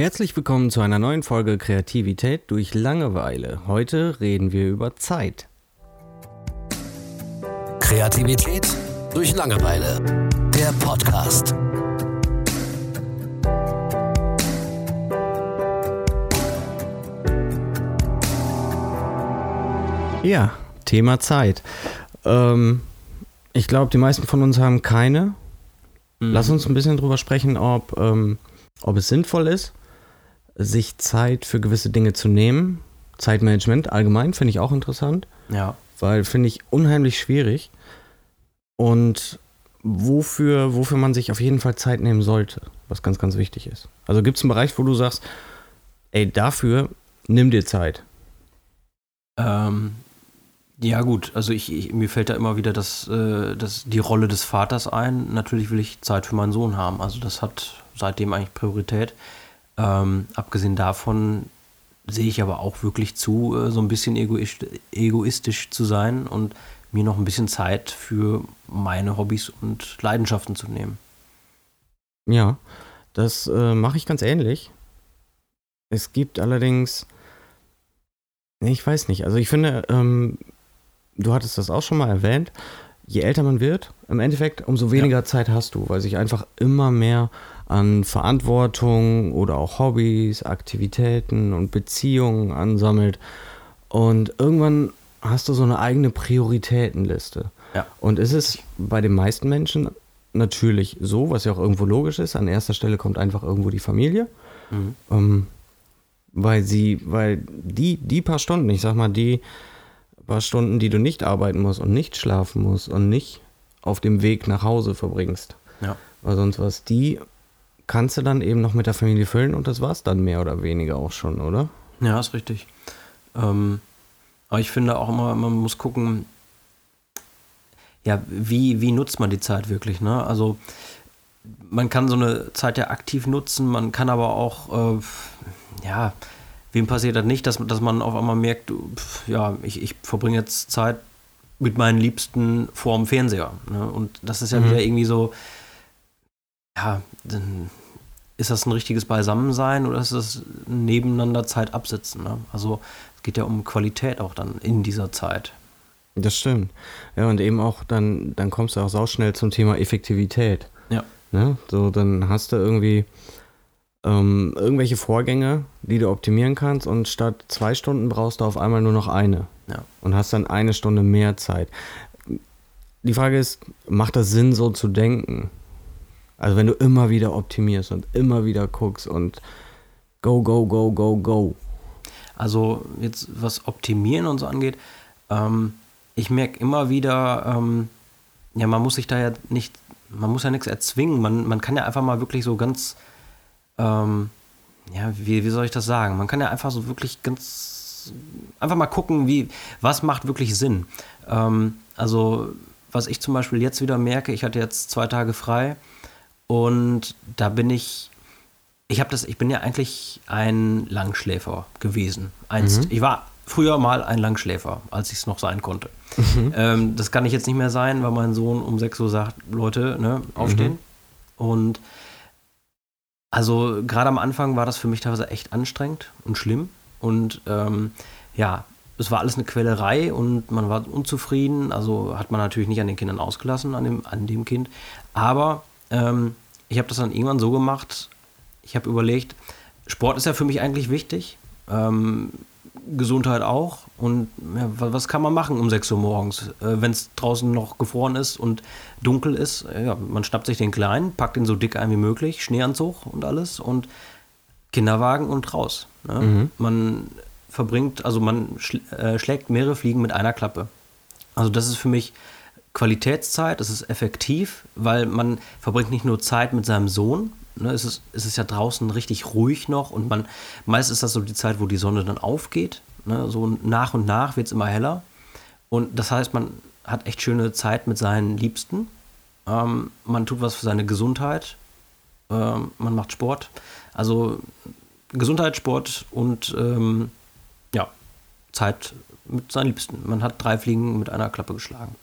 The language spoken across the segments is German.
Herzlich willkommen zu einer neuen Folge Kreativität durch Langeweile. Heute reden wir über Zeit. Kreativität durch Langeweile. Der Podcast. Ja, Thema Zeit. Ähm, ich glaube, die meisten von uns haben keine. Mhm. Lass uns ein bisschen drüber sprechen, ob, ähm, ob es sinnvoll ist, sich Zeit für gewisse Dinge zu nehmen. Zeitmanagement allgemein finde ich auch interessant. Ja. Weil finde ich unheimlich schwierig. Und wofür, wofür man sich auf jeden Fall Zeit nehmen sollte, was ganz, ganz wichtig ist. Also gibt es einen Bereich, wo du sagst, ey, dafür nimm dir Zeit. Ähm, ja, gut, also ich, ich, mir fällt da immer wieder das, äh, das, die Rolle des Vaters ein. Natürlich will ich Zeit für meinen Sohn haben. Also das hat seitdem eigentlich Priorität. Ähm, abgesehen davon sehe ich aber auch wirklich zu, äh, so ein bisschen egoistisch, zu sein und mir noch ein bisschen Zeit für meine Hobbys und Leidenschaften zu nehmen. Ja, das äh, mache ich ganz ähnlich. Es gibt allerdings, ich weiß nicht, also ich finde, ähm, du hattest das auch schon mal erwähnt, je älter man wird, im Endeffekt, umso weniger ja. Zeit hast du, weil sich einfach immer mehr an Verantwortung oder auch Hobbys, Aktivitäten und Beziehungen ansammelt. Und irgendwann hast du so eine eigene Prioritätenliste. Ja. Und ist es bei den meisten Menschen natürlich so, was ja auch irgendwo logisch ist, an erster Stelle kommt einfach irgendwo die Familie. Mhm. Ähm, weil sie, weil die, die paar Stunden, ich sag mal, die paar Stunden, die du nicht arbeiten musst und nicht schlafen musst und nicht auf dem Weg nach Hause verbringst. Ja. Oder sonst was, die kannst du dann eben noch mit der Familie füllen und das war's dann mehr oder weniger auch schon, oder? Ja, ist richtig. Ähm, aber ich finde auch immer, man muss gucken, ja, wie, wie nutzt man die Zeit wirklich, ne? Also man kann so eine Zeit ja aktiv nutzen, man kann aber auch, äh, ja, wem passiert das nicht, dass, dass man auf einmal merkt, pf, ja, ich, ich verbringe jetzt Zeit mit meinen Liebsten vor dem Fernseher. Ne? Und das ist ja mhm. wieder irgendwie so, ja, dann ist das ein richtiges Beisammensein oder ist das nebeneinander Zeit absitzen? Ne? Also es geht ja um Qualität auch dann in dieser Zeit. Das stimmt. Ja, und eben auch dann, dann kommst du auch sauschnell zum Thema Effektivität. Ja. Ne? So, dann hast du irgendwie ähm, irgendwelche Vorgänge, die du optimieren kannst und statt zwei Stunden brauchst du auf einmal nur noch eine. Ja. Und hast dann eine Stunde mehr Zeit. Die Frage ist, macht das Sinn, so zu denken? Also wenn du immer wieder optimierst und immer wieder guckst und go, go, go, go, go. Also jetzt was Optimieren und so angeht, ähm, ich merke immer wieder, ähm, ja, man muss sich da ja nicht, man muss ja nichts erzwingen. Man, man kann ja einfach mal wirklich so ganz ähm, ja, wie, wie soll ich das sagen? Man kann ja einfach so wirklich ganz, einfach mal gucken, wie, was macht wirklich Sinn. Ähm, also, was ich zum Beispiel jetzt wieder merke, ich hatte jetzt zwei Tage frei und da bin ich, ich habe das, ich bin ja eigentlich ein Langschläfer gewesen. Einst. Mhm. Ich war früher mal ein Langschläfer, als ich es noch sein konnte. Mhm. Ähm, das kann ich jetzt nicht mehr sein, weil mein Sohn um 6 Uhr sagt, Leute, ne, aufstehen. Mhm. Und also gerade am Anfang war das für mich teilweise echt anstrengend und schlimm. Und ähm, ja, es war alles eine Quälerei und man war unzufrieden. Also hat man natürlich nicht an den Kindern ausgelassen, an dem, an dem Kind. Aber ähm, ich habe das dann irgendwann so gemacht, ich habe überlegt, Sport ist ja für mich eigentlich wichtig. Ähm, Gesundheit auch. Und ja, was kann man machen um 6 Uhr morgens, äh, wenn es draußen noch gefroren ist und dunkel ist? Ja, man schnappt sich den Kleinen, packt ihn so dick ein wie möglich, Schneeanzug und alles und Kinderwagen und raus. Ne? Mhm. Man verbringt, also man schl äh, schlägt mehrere Fliegen mit einer Klappe. Also das ist für mich Qualitätszeit, das ist effektiv, weil man verbringt nicht nur Zeit mit seinem Sohn, ne, es, ist, es ist ja draußen richtig ruhig noch und man, meist ist das so die Zeit, wo die Sonne dann aufgeht. Ne, so nach und nach wird es immer heller. Und das heißt, man hat echt schöne Zeit mit seinen Liebsten. Ähm, man tut was für seine Gesundheit. Ähm, man macht Sport. Also Gesundheit, Sport und ähm, ja, Zeit mit seinen Liebsten. Man hat drei Fliegen mit einer Klappe geschlagen.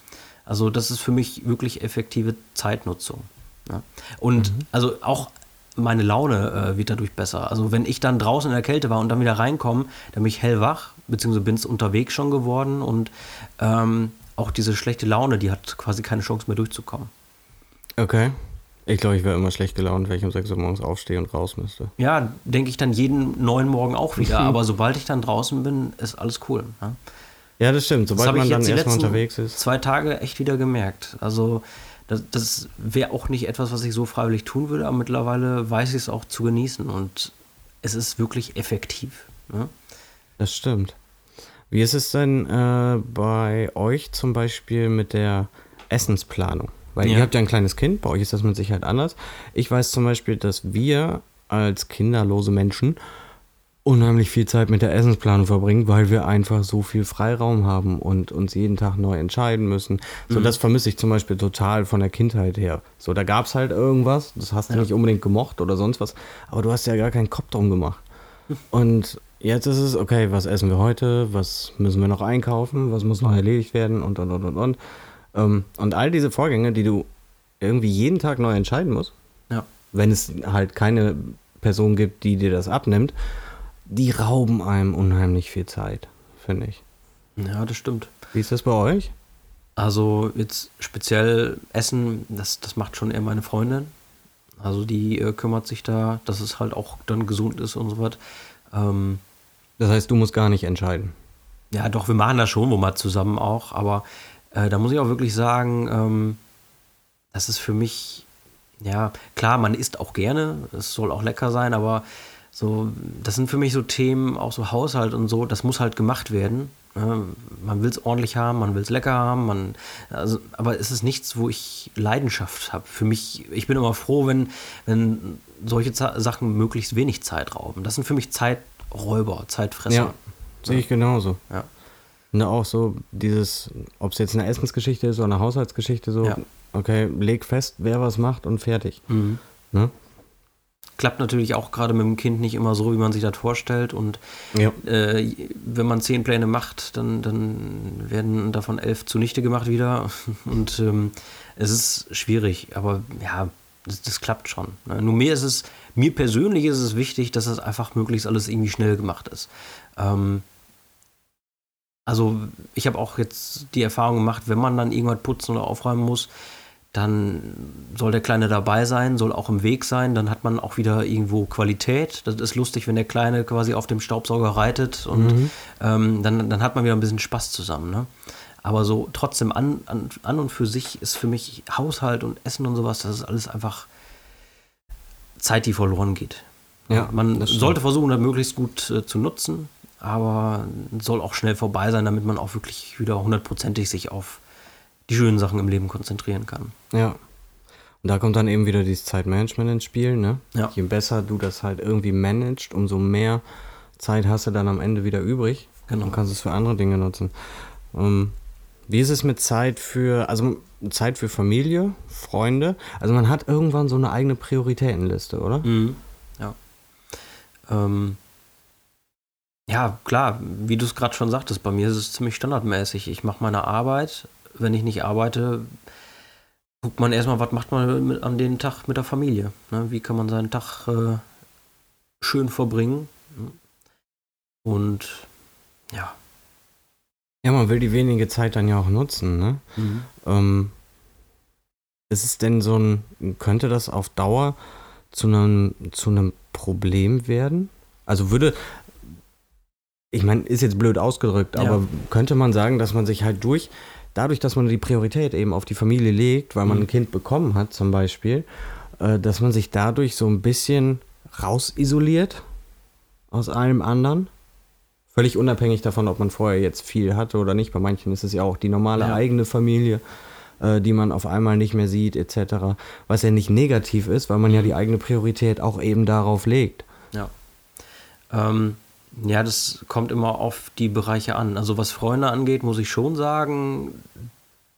Also das ist für mich wirklich effektive Zeitnutzung. Ja. Und mhm. also auch meine Laune äh, wird dadurch besser. Also wenn ich dann draußen in der Kälte war und dann wieder reinkomme, dann bin ich hellwach, beziehungsweise bin es unterwegs schon geworden und ähm, auch diese schlechte Laune, die hat quasi keine Chance mehr durchzukommen. Okay. Ich glaube, ich wäre immer schlecht gelaunt, wenn ich um 6 Uhr morgens aufstehe und raus müsste. Ja, denke ich dann jeden neuen Morgen auch wieder. Aber sobald ich dann draußen bin, ist alles cool. Ne? Ja, das stimmt. Sobald das man dann erstmal unterwegs ist. Zwei Tage echt wieder gemerkt. Also, das, das wäre auch nicht etwas, was ich so freiwillig tun würde, aber mittlerweile weiß ich es auch zu genießen und es ist wirklich effektiv. Ne? Das stimmt. Wie ist es denn äh, bei euch zum Beispiel mit der Essensplanung? Weil Ja. ihr habt ja ein kleines Kind, bei euch ist das mit Sicherheit anders. Ich weiß zum Beispiel, dass wir als kinderlose Menschen unheimlich viel Zeit mit der Essensplanung verbringen, weil wir einfach so viel Freiraum haben und uns jeden Tag neu entscheiden müssen. So, das vermisse ich zum Beispiel total von der Kindheit her. So, da gab es halt irgendwas, das hast du Ja. nicht unbedingt gemocht oder sonst was, aber du hast ja gar keinen Kopf drum gemacht. Und jetzt ist es, okay, was essen wir heute, was müssen wir noch einkaufen, was muss noch erledigt werden und und und und und. Ähm, und all diese Vorgänge, die du irgendwie jeden Tag neu entscheiden musst, Ja. wenn es halt keine Person gibt, die dir das abnimmt, die rauben einem unheimlich viel Zeit, finde ich. ja, das stimmt. Wie ist das bei euch? Also jetzt speziell Essen, das, das macht schon eher meine Freundin. Also die äh, kümmert sich da, dass es halt auch dann gesund ist und so was. Ähm, Das heißt, du musst gar nicht entscheiden. ja, doch, wir machen das schon, wo mal zusammen auch, aber äh, da muss ich auch wirklich sagen, ähm, das ist für mich, ja, klar, man isst auch gerne, es soll auch lecker sein, aber so, das sind für mich so Themen, auch so Haushalt und so, das muss halt gemacht werden. Man will es ordentlich haben, man will es lecker haben, man, also, aber es ist nichts, wo ich Leidenschaft habe. Für mich, ich bin immer froh, wenn, wenn solche Za- Sachen möglichst wenig Zeit rauben. Das sind für mich Zeiträuber, Zeitfresser. Ja, sehe ich genauso. Ja. Ne, auch so dieses, ob es jetzt eine Essensgeschichte ist oder eine Haushaltsgeschichte, so, Ja. okay, leg fest, wer was macht und fertig. Mhm. Ne? Klappt natürlich auch gerade mit dem Kind nicht immer so, wie man sich das vorstellt. Und Ja. äh, wenn man zehn Pläne macht, dann, dann werden davon elf zunichte gemacht wieder. Und ähm, es ist schwierig, aber ja, das, das klappt schon. ne? Nur mir ist es, mir persönlich ist es wichtig, dass das einfach möglichst alles irgendwie schnell gemacht ist. Ähm, also ich habe auch jetzt die Erfahrung gemacht, wenn man dann irgendwas putzen oder aufräumen muss, dann soll der Kleine dabei sein, soll auch im Weg sein, dann hat man auch wieder irgendwo Qualität. Das ist lustig, wenn der Kleine quasi auf dem Staubsauger reitet und ähm, dann, dann hat man wieder ein bisschen Spaß zusammen. Ne? Aber so trotzdem an, an, an und für sich ist für mich Haushalt und Essen und sowas, das ist alles einfach Zeit, die verloren geht. Ja, man sollte versuchen, das möglichst gut äh, zu nutzen, aber soll auch schnell vorbei sein, damit man auch wirklich wieder hundertprozentig sich auf die schönen Sachen im Leben konzentrieren kann. Ja. Und da kommt dann eben wieder dieses Zeitmanagement ins Spiel, ne? Ja. Je besser du das halt irgendwie managst, umso mehr Zeit hast du dann am Ende wieder übrig Genau. und kannst es für andere Dinge nutzen. Ähm, wie ist es mit Zeit für, also Zeit für Familie, Freunde? Also man hat irgendwann so eine eigene Prioritätenliste, oder? Mhm. Ja. Ähm, ja, klar, wie du es gerade schon sagtest, bei mir ist es ziemlich standardmäßig. Ich mache meine Arbeit. Wenn ich nicht arbeite, guckt man erstmal, was macht man mit, an dem Tag mit der Familie. Ne? Wie kann man seinen Tag äh, schön verbringen? Und ja. Ja, man will die wenige Zeit dann ja auch nutzen, ne? Mhm. Ähm, ist es denn so ein, könnte das auf Dauer zu einem, zu einem Problem werden? Also würde, ich meine, ist jetzt blöd ausgedrückt, Ja. aber könnte man sagen, dass man sich halt durch, dadurch, dass man die Priorität eben auf die Familie legt, weil man Mhm. ein Kind bekommen hat zum Beispiel, äh, dass man sich dadurch so ein bisschen rausisoliert aus allem anderen? Völlig unabhängig davon, ob man vorher jetzt viel hatte oder nicht. Bei manchen ist es ja auch die normale Ja. eigene Familie, äh, die man auf einmal nicht mehr sieht, etc. Was ja nicht negativ ist, weil man ja die eigene Priorität auch eben darauf legt. Ja. Ähm, ja, das kommt immer auf die Bereiche an. Also was Freunde angeht, muss ich schon sagen,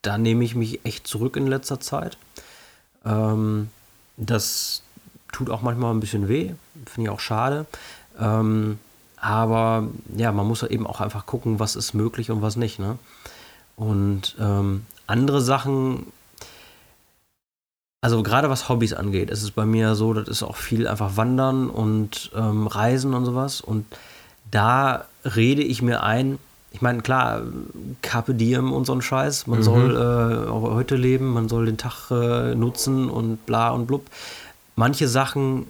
da nehme ich mich echt zurück in letzter Zeit. Ähm, das tut auch manchmal ein bisschen weh, finde ich auch schade. Ähm, aber ja, man muss eben auch einfach gucken, was ist möglich und was nicht. Ne? Und ähm, andere Sachen, also gerade was Hobbys angeht, ist es bei mir so, das ist auch viel einfach Wandern und ähm, Reisen und sowas. Und da rede ich mir ein, ich meine, klar, Carpe Diem und so ein Scheiß, man mhm. soll äh, heute leben, man soll den Tag äh, nutzen und bla und blub. Manche Sachen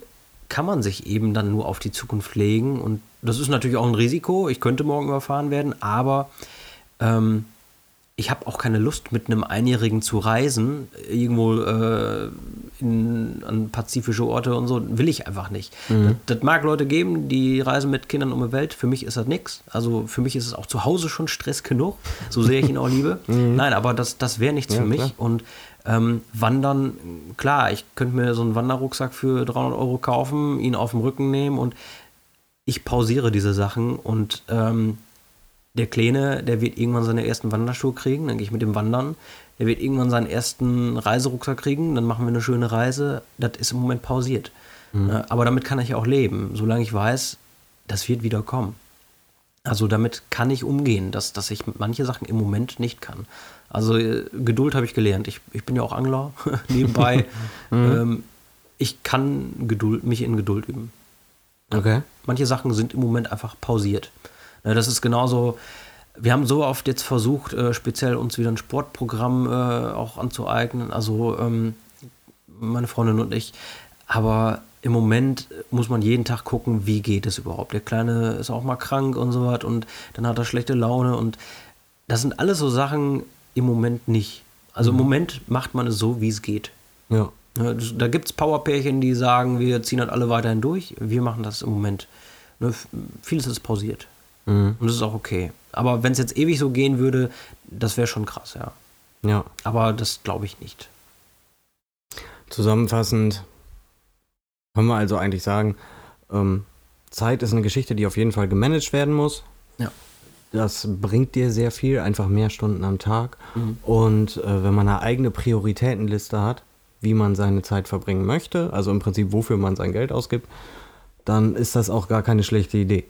kann man sich eben dann nur auf die Zukunft legen und das ist natürlich auch ein Risiko. Ich könnte morgen überfahren werden, aber ähm, ich habe auch keine Lust, mit einem Einjährigen zu reisen, irgendwo äh, in, an pazifische Orte und so, will ich einfach nicht. Mhm. Das, das, mag Leute geben, die reisen mit Kindern um die Welt. Für mich ist das nichts. Also für mich ist es auch zu Hause schon Stress genug, so sehr ich ihn auch liebe. Mhm. Nein, aber das, das wäre nichts ja, für mich. Klar. Und ähm, Wandern, klar, ich könnte mir so einen Wanderrucksack für 300 Euro kaufen, ihn auf dem Rücken nehmen und ich pausiere diese Sachen und ähm, der Kleine, der wird irgendwann seine ersten Wanderschuhe kriegen, dann gehe ich mit dem Wandern. Der wird irgendwann seinen ersten Reiserucksack kriegen, dann machen wir eine schöne Reise. Das ist im Moment pausiert. Mhm. Aber damit kann ich auch leben, solange ich weiß, das wird wieder kommen. Also damit kann ich umgehen, dass, dass ich manche Sachen im Moment nicht kann. Also äh, Geduld habe ich gelernt. Ich, ich bin ja auch Angler nebenbei. mhm. ähm, ich kann Geduld, mich in Geduld üben. Okay. Manche Sachen sind im Moment einfach pausiert. Ne, das ist genauso. Wir haben so oft jetzt versucht, äh, speziell uns wieder ein Sportprogramm äh, auch anzueignen. Also ähm, meine Freundin und ich. Aber im Moment muss man jeden Tag gucken, wie geht es überhaupt. Der Kleine ist auch mal krank und so was und dann hat er schlechte Laune und das sind alles so Sachen im Moment nicht. Also im mhm. Moment macht man es so, wie es geht. Ja. Ne, da gibt es Powerpärchen, die sagen, wir ziehen halt alle weiterhin durch. Wir machen das im Moment. Ne, vieles ist pausiert. Mhm. Und das ist auch okay. Aber wenn es jetzt ewig so gehen würde, das wäre schon krass, ja. Ja. Aber das glaube ich nicht. Zusammenfassend können wir also eigentlich sagen, ähm, Zeit ist eine Geschichte, die auf jeden Fall gemanagt werden muss. Ja. Das bringt dir sehr viel, einfach mehr Stunden am Tag. Mhm. Und äh, wenn man eine eigene Prioritätenliste hat, wie man seine Zeit verbringen möchte, also im Prinzip wofür man sein Geld ausgibt, dann ist das auch gar keine schlechte Idee.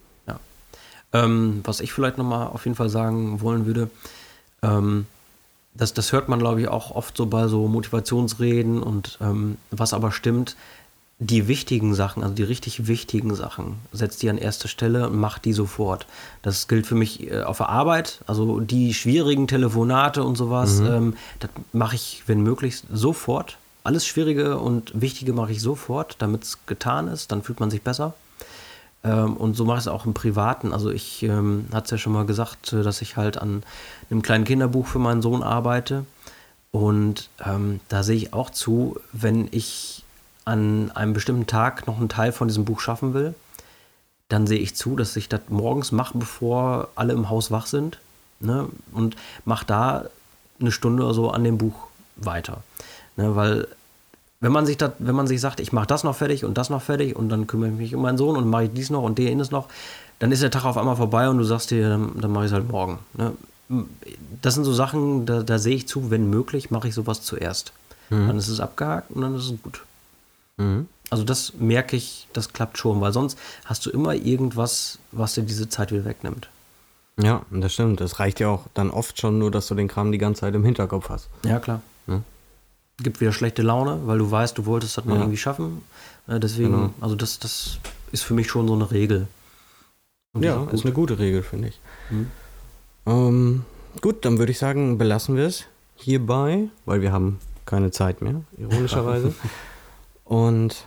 Ähm, was ich vielleicht nochmal auf jeden Fall sagen wollen würde, ähm, das, das hört man, glaube ich, auch oft so bei so Motivationsreden und ähm, was aber stimmt, die wichtigen Sachen, also die richtig wichtigen Sachen, setzt die an erste Stelle und macht die sofort. Das gilt für mich äh, auf der Arbeit, also die schwierigen Telefonate und sowas, mhm. ähm, das mache ich, wenn möglich, sofort. Alles Schwierige und Wichtige mache ich sofort, damit es getan ist, dann fühlt man sich besser. Ähm, und so mache ich es auch im Privaten. Also ich ähm, hatte es ja schon mal gesagt, äh, dass ich halt an einem kleinen Kinderbuch für meinen Sohn arbeite. Und ähm, da sehe ich auch zu, wenn ich an einem bestimmten Tag noch einen Teil von diesem Buch schaffen will, dann sehe ich zu, dass ich das morgens mache, bevor alle im Haus wach sind. Ne? Und mache da eine Stunde oder so an dem Buch weiter. Ne? Weil wenn man sich das, wenn man sich sagt, ich mache das noch fertig und das noch fertig und dann kümmere ich mich um meinen Sohn und mache ich dies noch und jenes noch, dann ist der Tag auf einmal vorbei und du sagst dir, dann, dann mache ich es halt morgen. Ne? Das sind so Sachen, da, da, sehe ich zu, wenn möglich, mache ich sowas zuerst. Mhm. Dann ist es abgehakt und dann ist es gut. Mhm. Also das merke ich, das klappt schon, weil sonst hast du immer irgendwas, was dir diese Zeit wieder wegnimmt. Ja, das stimmt. Es reicht ja auch dann oft schon nur, dass du den Kram die ganze Zeit im Hinterkopf hast. Ja, klar. Ja gibt wieder schlechte Laune, weil du weißt, du wolltest das mal ja. irgendwie schaffen. Äh, deswegen, genau. also das, das ist für mich schon so eine Regel. Und ja, ist, ist, eine gute Regel, finde ich. Mhm. Ähm, gut, dann würde ich sagen, belassen wir es hierbei, weil wir haben keine Zeit mehr, ironischerweise. und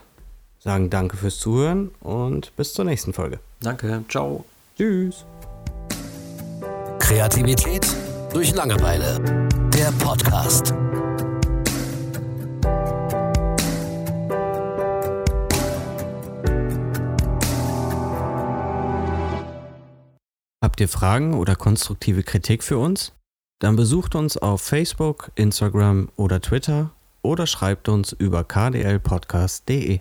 sagen danke fürs Zuhören und bis zur nächsten Folge. Danke, ciao. Tschüss. Kreativität durch Langeweile. Der Podcast. Habt ihr Fragen oder konstruktive Kritik für uns? Dann besucht uns auf Facebook, Instagram oder Twitter oder schreibt uns über kdlpodcast.de.